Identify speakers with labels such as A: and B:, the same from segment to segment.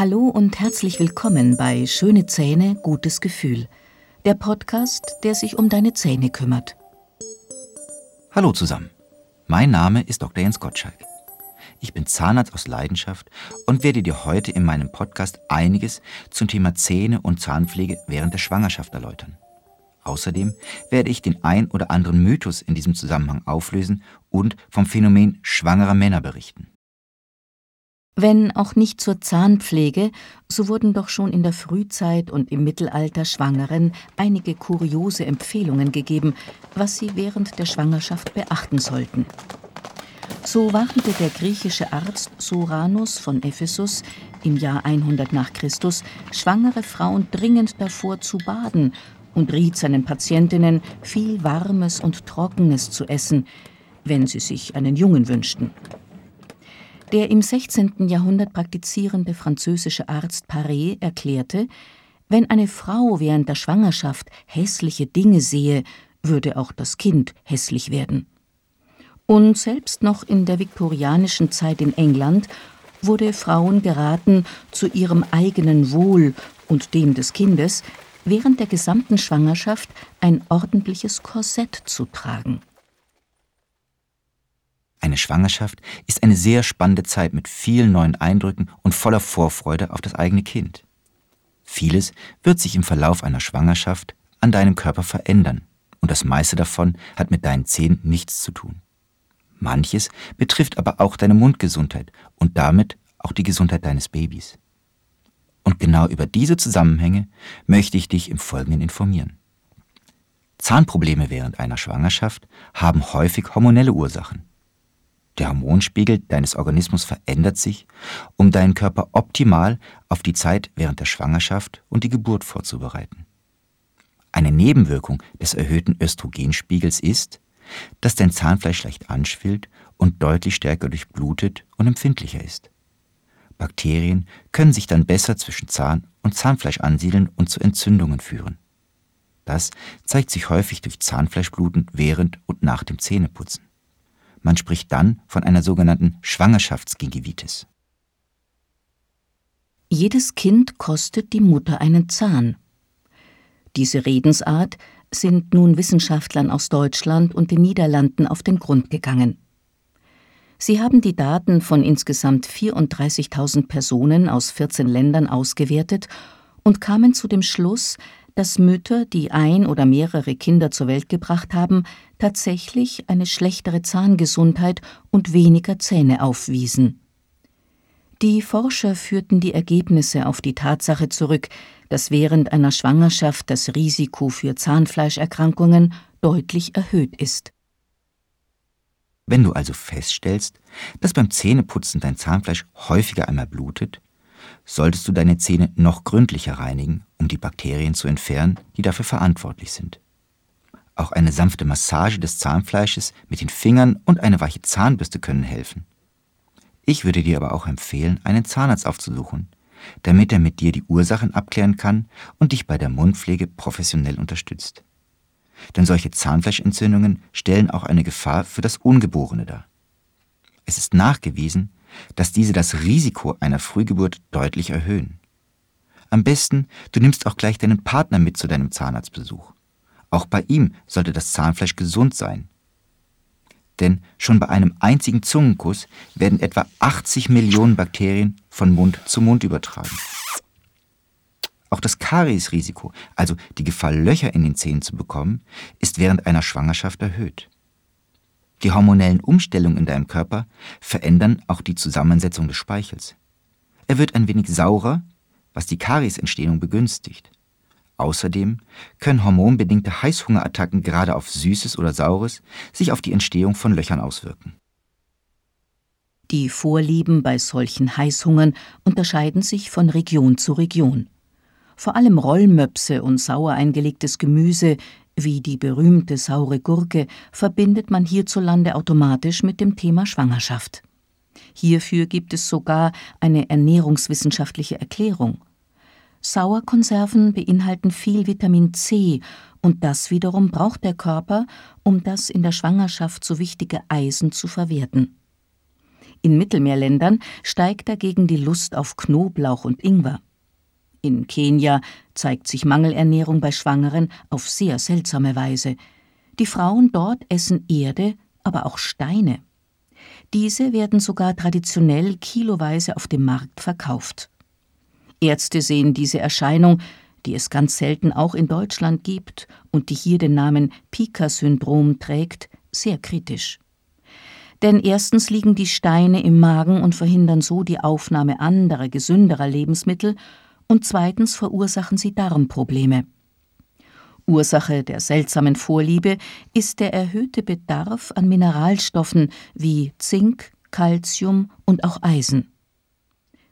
A: Hallo und herzlich willkommen bei Schöne Zähne, gutes Gefühl, der Podcast, der sich um deine Zähne kümmert.
B: Hallo zusammen. Mein Name ist Dr. Jens Gottschalk. Ich bin Zahnarzt aus Leidenschaft und werde dir heute in meinem Podcast einiges zum Thema Zähne und Zahnpflege während der Schwangerschaft erläutern. Außerdem werde ich den ein oder anderen Mythos in diesem Zusammenhang auflösen und vom Phänomen schwangerer Männer berichten.
A: Wenn auch nicht zur Zahnpflege, so wurden doch schon in der Frühzeit und im Mittelalter Schwangeren einige kuriose Empfehlungen gegeben, was sie während der Schwangerschaft beachten sollten. So warnte der griechische Arzt Soranus von Ephesus im Jahr 100 nach Christus schwangere Frauen dringend davor zu baden und riet seinen Patientinnen, viel Warmes und Trockenes zu essen, wenn sie sich einen Jungen wünschten. Der im 16. Jahrhundert praktizierende französische Arzt Paré erklärte, wenn eine Frau während der Schwangerschaft hässliche Dinge sehe, würde auch das Kind hässlich werden. Und selbst noch in der viktorianischen Zeit in England wurde Frauen geraten, zu ihrem eigenen Wohl und dem des Kindes während der gesamten Schwangerschaft ein ordentliches Korsett zu tragen.
B: Eine Schwangerschaft ist eine sehr spannende Zeit mit vielen neuen Eindrücken und voller Vorfreude auf das eigene Kind. Vieles wird sich im Verlauf einer Schwangerschaft an deinem Körper verändern und das meiste davon hat mit deinen Zähnen nichts zu tun. Manches betrifft aber auch deine Mundgesundheit und damit auch die Gesundheit deines Babys. Und genau über diese Zusammenhänge möchte ich dich im Folgenden informieren. Zahnprobleme während einer Schwangerschaft haben häufig hormonelle Ursachen. Der Hormonspiegel deines Organismus verändert sich, um deinen Körper optimal auf die Zeit während der Schwangerschaft und die Geburt vorzubereiten. Eine Nebenwirkung des erhöhten Östrogenspiegels ist, dass dein Zahnfleisch leicht anschwillt und deutlich stärker durchblutet und empfindlicher ist. Bakterien können sich dann besser zwischen Zahn und Zahnfleisch ansiedeln und zu Entzündungen führen. Das zeigt sich häufig durch Zahnfleischbluten während und nach dem Zähneputzen. Man spricht dann von einer sogenannten Schwangerschaftsgingivitis.
A: Jedes Kind kostet die Mutter einen Zahn. Diese Redensart sind nun Wissenschaftlern aus Deutschland und den Niederlanden auf den Grund gegangen. Sie haben die Daten von insgesamt 34.000 Personen aus 14 Ländern ausgewertet und kamen zu dem Schluss, dass Mütter, die ein oder mehrere Kinder zur Welt gebracht haben, tatsächlich eine schlechtere Zahngesundheit und weniger Zähne aufwiesen. Die Forscher führten die Ergebnisse auf die Tatsache zurück, dass während einer Schwangerschaft das Risiko für Zahnfleischerkrankungen deutlich erhöht ist.
B: Wenn du also feststellst, dass beim Zähneputzen dein Zahnfleisch häufiger einmal blutet, solltest du deine Zähne noch gründlicher reinigen, um die Bakterien zu entfernen, die dafür verantwortlich sind. Auch eine sanfte Massage des Zahnfleisches mit den Fingern und eine weiche Zahnbürste können helfen. Ich würde dir aber auch empfehlen, einen Zahnarzt aufzusuchen, damit er mit dir die Ursachen abklären kann und dich bei der Mundpflege professionell unterstützt denn solche Zahnfleischentzündungen stellen auch eine Gefahr für das Ungeborene dar. Es ist nachgewiesen, dass diese das Risiko einer Frühgeburt deutlich erhöhen. Am besten, du nimmst auch gleich deinen Partner mit zu deinem Zahnarztbesuch. Auch bei ihm sollte das Zahnfleisch gesund sein. Denn schon bei einem einzigen Zungenkuss werden etwa 80 Millionen Bakterien von Mund zu Mund übertragen. Auch das Kariesrisiko, also die Gefahr, Löcher in den Zähnen zu bekommen, ist während einer Schwangerschaft erhöht. Die hormonellen Umstellungen in deinem Körper verändern auch die Zusammensetzung des Speichels. Er wird ein wenig saurer, was die Kariesentstehung begünstigt. Außerdem können hormonbedingte Heißhungerattacken gerade auf Süßes oder Saures sich auf die Entstehung von Löchern auswirken.
A: Die Vorlieben bei solchen Heißhungern unterscheiden sich von Region zu Region. Vor allem Rollmöpse und sauer eingelegtes Gemüse, wie die berühmte saure Gurke, verbindet man hierzulande automatisch mit dem Thema Schwangerschaft. Hierfür gibt es sogar eine ernährungswissenschaftliche Erklärung. Sauerkonserven beinhalten viel Vitamin C und das wiederum braucht der Körper, um das in der Schwangerschaft so wichtige Eisen zu verwerten. In Mittelmeerländern steigt dagegen die Lust auf Knoblauch und Ingwer. In Kenia zeigt sich Mangelernährung bei Schwangeren auf sehr seltsame Weise. Die Frauen dort essen Erde, aber auch Steine. Diese werden sogar traditionell kiloweise auf dem Markt verkauft. Ärzte sehen diese Erscheinung, die es ganz selten auch in Deutschland gibt und die hier den Namen Pika-Syndrom trägt, sehr kritisch. Denn erstens liegen die Steine im Magen und verhindern so die Aufnahme anderer, gesünderer Lebensmittel, und zweitens verursachen sie Darmprobleme. Ursache der seltsamen Vorliebe ist der erhöhte Bedarf an Mineralstoffen wie Zink, Calcium und auch Eisen.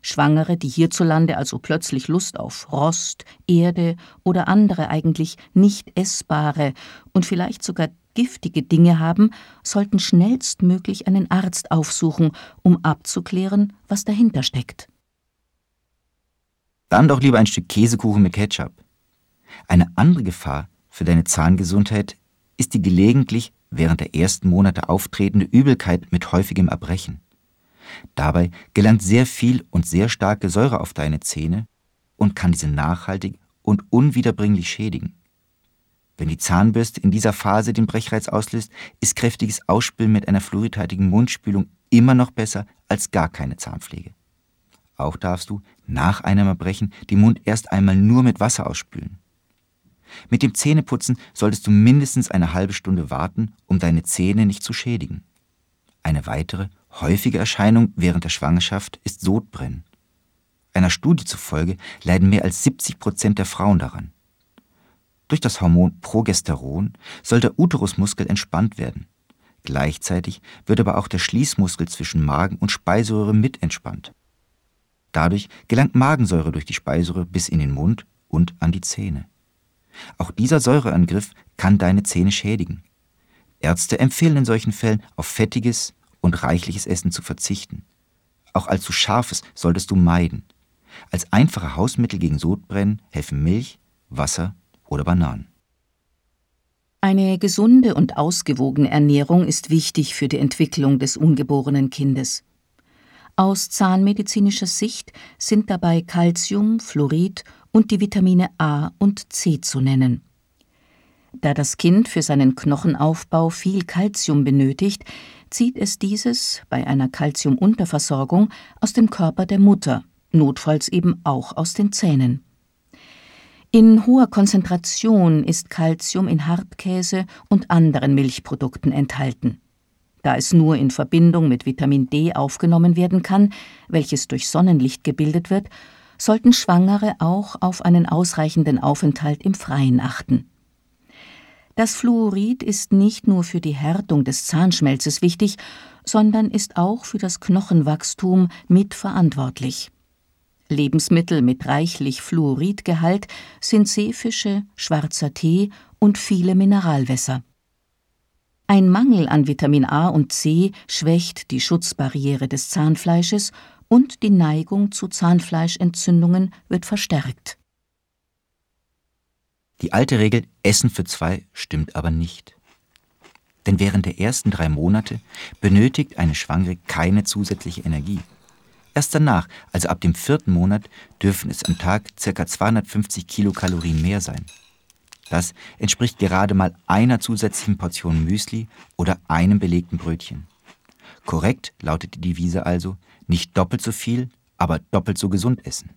A: Schwangere, die hierzulande also plötzlich Lust auf Rost, Erde oder andere eigentlich nicht essbare und vielleicht sogar giftige Dinge haben, sollten schnellstmöglich einen Arzt aufsuchen, um abzuklären, was dahinter steckt.
B: Dann doch lieber ein Stück Käsekuchen mit Ketchup. Eine andere Gefahr für deine Zahngesundheit ist die gelegentlich während der ersten Monate auftretende Übelkeit mit häufigem Erbrechen. Dabei gelangt sehr viel und sehr starke Säure auf deine Zähne und kann diese nachhaltig und unwiederbringlich schädigen. Wenn die Zahnbürste in dieser Phase den Brechreiz auslöst, ist kräftiges Ausspülen mit einer fluoridhaltigen Mundspülung immer noch besser als gar keine Zahnpflege. Auch darfst du nach einem Erbrechen den Mund erst einmal nur mit Wasser ausspülen. Mit dem Zähneputzen solltest du mindestens eine halbe Stunde warten, um deine Zähne nicht zu schädigen. Eine weitere, häufige Erscheinung während der Schwangerschaft ist Sodbrennen. Einer Studie zufolge leiden mehr als 70 Prozent der Frauen daran. Durch das Hormon Progesteron soll der Uterusmuskel entspannt werden. Gleichzeitig wird aber auch der Schließmuskel zwischen Magen und Speiseröhre mit entspannt. Dadurch gelangt Magensäure durch die Speiseröhre bis in den Mund und an die Zähne. Auch dieser Säureangriff kann deine Zähne schädigen. Ärzte empfehlen in solchen Fällen auf fettiges und reichliches Essen zu verzichten. Auch allzu scharfes solltest du meiden. Als einfache Hausmittel gegen Sodbrennen helfen Milch, Wasser oder Bananen.
A: Eine gesunde und ausgewogene Ernährung ist wichtig für die Entwicklung des ungeborenen Kindes. Aus zahnmedizinischer Sicht sind dabei Calcium, Fluorid und die Vitamine A und C zu nennen. Da das Kind für seinen Knochenaufbau viel Calcium benötigt, zieht es dieses bei einer Calciumunterversorgung aus dem Körper der Mutter, notfalls eben auch aus den Zähnen. In hoher Konzentration ist Calcium in Hartkäse und anderen Milchprodukten enthalten. Da es nur in Verbindung mit Vitamin D aufgenommen werden kann, welches durch Sonnenlicht gebildet wird, sollten Schwangere auch auf einen ausreichenden Aufenthalt im Freien achten. Das Fluorid ist nicht nur für die Härtung des Zahnschmelzes wichtig, sondern ist auch für das Knochenwachstum mitverantwortlich. Lebensmittel mit reichlich Fluoridgehalt sind Seefische, schwarzer Tee und viele Mineralwässer. Ein Mangel an Vitamin A und C schwächt die Schutzbarriere des Zahnfleisches und die Neigung zu Zahnfleischentzündungen wird verstärkt.
B: Die alte Regel Essen für zwei stimmt aber nicht. Denn während der ersten drei Monate benötigt eine Schwangere keine zusätzliche Energie. Erst danach, also ab dem vierten Monat, dürfen es am Tag ca. 250 Kilokalorien mehr sein. Das entspricht gerade mal einer zusätzlichen Portion Müsli oder einem belegten Brötchen. Korrekt lautet die Devise also, nicht doppelt so viel, aber doppelt so gesund essen.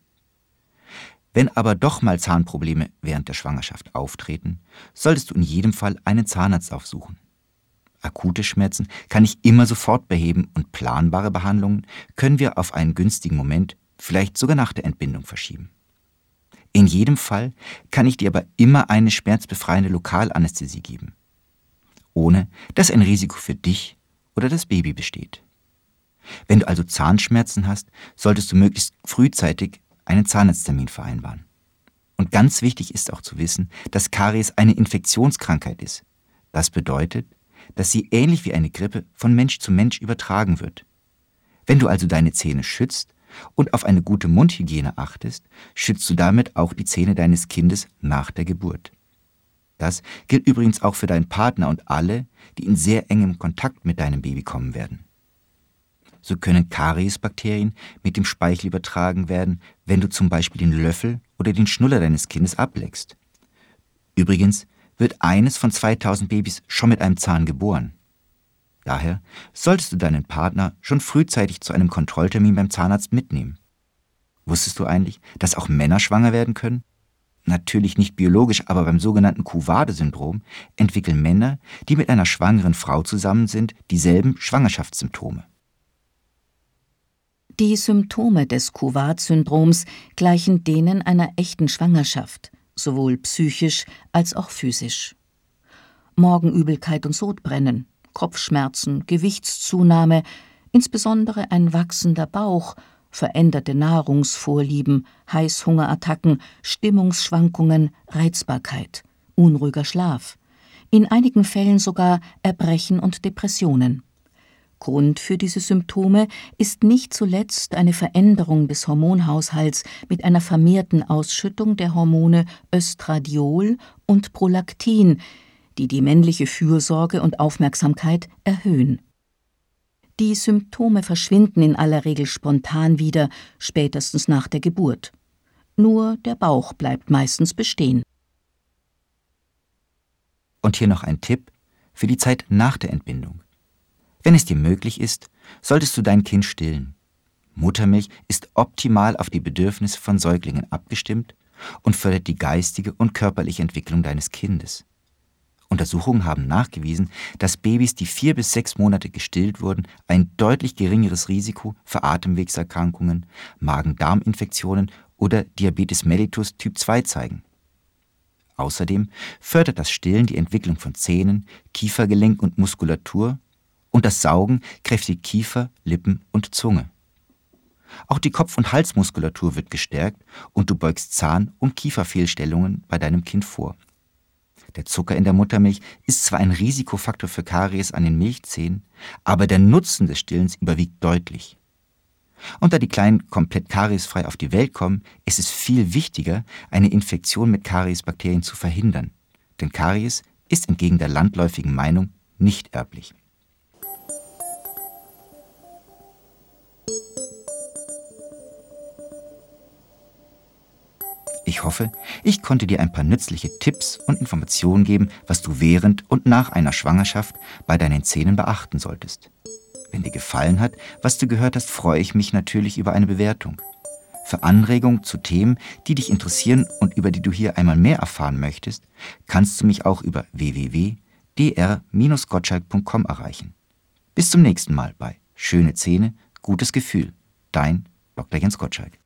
B: Wenn aber doch mal Zahnprobleme während der Schwangerschaft auftreten, solltest du in jedem Fall einen Zahnarzt aufsuchen. Akute Schmerzen kann ich immer sofort beheben und planbare Behandlungen können wir auf einen günstigen Moment, vielleicht sogar nach der Entbindung verschieben. In jedem Fall kann ich dir aber immer eine schmerzbefreiende Lokalanästhesie geben, ohne dass ein Risiko für dich oder das Baby besteht. Wenn du also Zahnschmerzen hast, solltest du möglichst frühzeitig einen Zahnarzttermin vereinbaren. Und ganz wichtig ist auch zu wissen, dass Karies eine Infektionskrankheit ist. Das bedeutet, dass sie ähnlich wie eine Grippe von Mensch zu Mensch übertragen wird. Wenn du also deine Zähne schützt und auf eine gute Mundhygiene achtest, schützt du damit auch die Zähne deines Kindes nach der Geburt. Das gilt übrigens auch für deinen Partner und alle, die in sehr engem Kontakt mit deinem Baby kommen werden. so können Kariesbakterien mit dem Speichel übertragen werden, wenn du zum Beispiel den Löffel oder den Schnuller deines Kindes ableckst. Übrigens wird eines von 2000 Babys schon mit einem Zahn geboren. Daher solltest du deinen Partner schon frühzeitig zu einem Kontrolltermin beim Zahnarzt mitnehmen. Wusstest du eigentlich, dass auch Männer schwanger werden können? Natürlich nicht biologisch, aber beim sogenannten Kuwade-Syndrom entwickeln Männer, die mit einer schwangeren Frau zusammen sind, dieselben Schwangerschaftssymptome.
A: Die Symptome des Kuwad-Syndroms gleichen denen einer echten Schwangerschaft, sowohl psychisch als auch physisch. Morgenübelkeit und Sodbrennen, Kopfschmerzen, Gewichtszunahme, insbesondere ein wachsender Bauch, veränderte Nahrungsvorlieben, Heißhungerattacken, Stimmungsschwankungen, Reizbarkeit, unruhiger Schlaf, in einigen Fällen sogar Erbrechen und Depressionen. Grund für diese Symptome ist nicht zuletzt eine Veränderung des Hormonhaushalts mit einer vermehrten Ausschüttung der Hormone Östradiol und Prolaktin, die die männliche Fürsorge und Aufmerksamkeit erhöhen. Die Symptome verschwinden in aller Regel spontan wieder, spätestens nach der Geburt. Nur der Bauch bleibt meistens bestehen.
B: Und hier noch ein Tipp für die Zeit nach der Entbindung. Wenn es dir möglich ist, solltest du dein Kind stillen. Muttermilch ist optimal auf die Bedürfnisse von Säuglingen abgestimmt und fördert die geistige und körperliche Entwicklung deines Kindes. Untersuchungen haben nachgewiesen, dass Babys, die vier bis sechs Monate gestillt wurden, ein deutlich geringeres Risiko für Atemwegserkrankungen, Magen-Darm-Infektionen oder Diabetes mellitus Typ 2 zeigen. Außerdem fördert das Stillen die Entwicklung von Zähnen, Kiefergelenk und Muskulatur und das Saugen kräftigt Kiefer, Lippen und Zunge. Auch die Kopf- und Halsmuskulatur wird gestärkt und du beugst Zahn- und Kieferfehlstellungen bei deinem Kind vor. Der Zucker in der Muttermilch ist zwar ein Risikofaktor für Karies an den Milchzähnen, aber der Nutzen des Stillens überwiegt deutlich. Und da die Kleinen komplett kariesfrei auf die Welt kommen, ist es viel wichtiger, eine Infektion mit Kariesbakterien zu verhindern. Denn Karies ist entgegen der landläufigen Meinung nicht erblich. Hoffe, ich konnte dir ein paar nützliche Tipps und Informationen geben, was du während und nach einer Schwangerschaft bei deinen Zähnen beachten solltest. Wenn dir gefallen hat, was du gehört hast, freue ich mich natürlich über eine Bewertung. Für Anregungen zu Themen, die dich interessieren und über die du hier einmal mehr erfahren möchtest, kannst du mich auch über www.dr-gottschalk.com erreichen. Bis zum nächsten Mal bei Schöne Zähne, gutes Gefühl. Dein Dr. Jens Gottschalk.